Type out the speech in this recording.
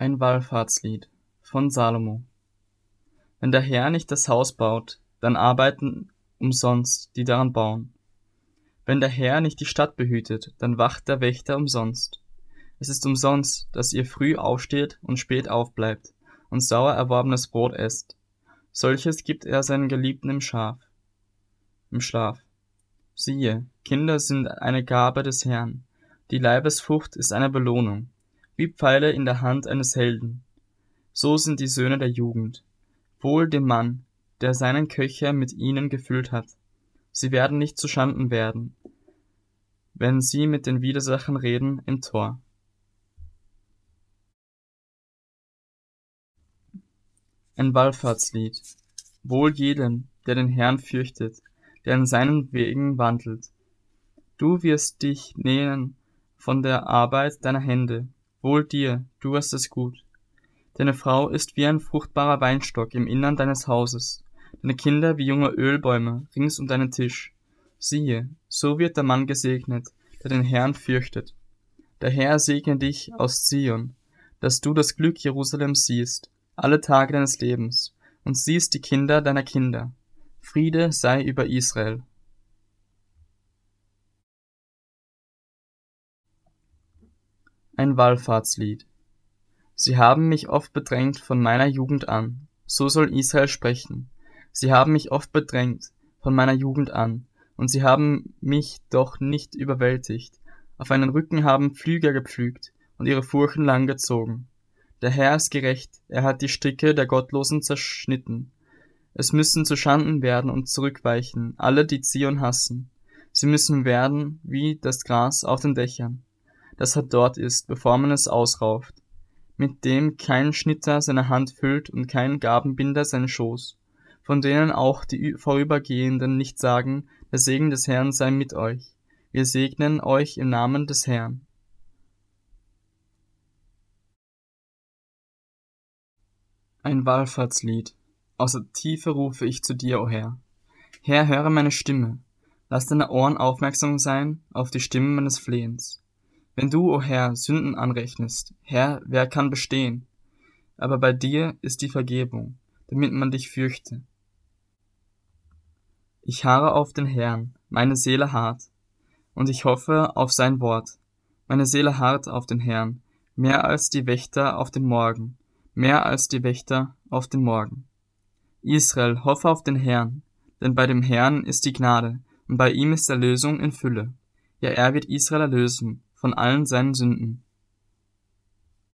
Ein Wallfahrtslied von Salomo Wenn der Herr nicht das Haus baut, dann arbeiten umsonst, die daran bauen. Wenn der Herr nicht die Stadt behütet, dann wacht der Wächter umsonst. Es ist umsonst, dass ihr früh aufsteht und spät aufbleibt und sauer erworbenes Brot esst. Solches gibt er seinen Geliebten im Schaf, im Schlaf. Siehe, Kinder sind eine Gabe des Herrn, die Leibesfrucht ist eine Belohnung wie Pfeile in der Hand eines Helden. So sind die Söhne der Jugend. Wohl dem Mann, der seinen Köcher mit ihnen gefüllt hat. Sie werden nicht zu Schanden werden, wenn sie mit den Widersachen reden im Tor. Ein Wallfahrtslied. Wohl jedem, der den Herrn fürchtet, der in seinen Wegen wandelt. Du wirst dich nähen von der Arbeit deiner Hände, Wohl dir, du hast es gut. Deine Frau ist wie ein fruchtbarer Weinstock im Innern deines Hauses, deine Kinder wie junge Ölbäume rings um deinen Tisch. Siehe, so wird der Mann gesegnet, der den Herrn fürchtet. Der Herr segne dich aus Zion, dass du das Glück Jerusalems siehst, alle Tage deines Lebens, und siehst die Kinder deiner Kinder. Friede sei über Israel. Ein Wallfahrtslied. Sie haben mich oft bedrängt von meiner Jugend an, so soll Israel sprechen. Sie haben mich oft bedrängt von meiner Jugend an, und sie haben mich doch nicht überwältigt. Auf einen Rücken haben Pflüger gepflügt und ihre Furchen lang gezogen. Der Herr ist gerecht, er hat die Stricke der Gottlosen zerschnitten. Es müssen zu Schanden werden und zurückweichen, alle, die Zion hassen. Sie müssen werden wie das Gras auf den Dächern das er dort ist, bevor man es ausrauft, mit dem kein Schnitter seine Hand füllt und kein Gabenbinder seinen Schoß, von denen auch die Vorübergehenden nicht sagen, der Segen des Herrn sei mit euch. Wir segnen euch im Namen des Herrn. Ein Wallfahrtslied. Aus der Tiefe rufe ich zu dir, o Herr. Herr, höre meine Stimme. Lass deine Ohren aufmerksam sein auf die Stimme meines Flehens. Wenn du, o oh Herr, Sünden anrechnest, Herr, wer kann bestehen? Aber bei dir ist die Vergebung, damit man dich fürchte. Ich harre auf den Herrn, meine Seele hart, und ich hoffe auf sein Wort. Meine Seele hart auf den Herrn, mehr als die Wächter auf den Morgen, mehr als die Wächter auf den Morgen. Israel, hoffe auf den Herrn, denn bei dem Herrn ist die Gnade, und bei ihm ist Erlösung in Fülle. Ja, er wird Israel erlösen von allen seinen Sünden.